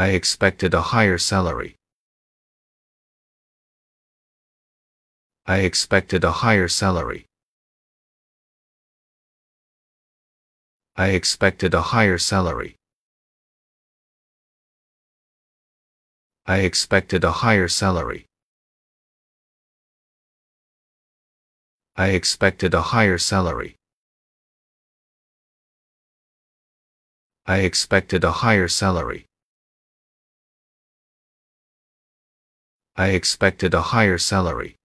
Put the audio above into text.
I expected a higher salary. I expected a higher salary. I expected a higher salary. I expected a higher salary. I expected a higher salary. I expected a higher salary. I expected a higher salary.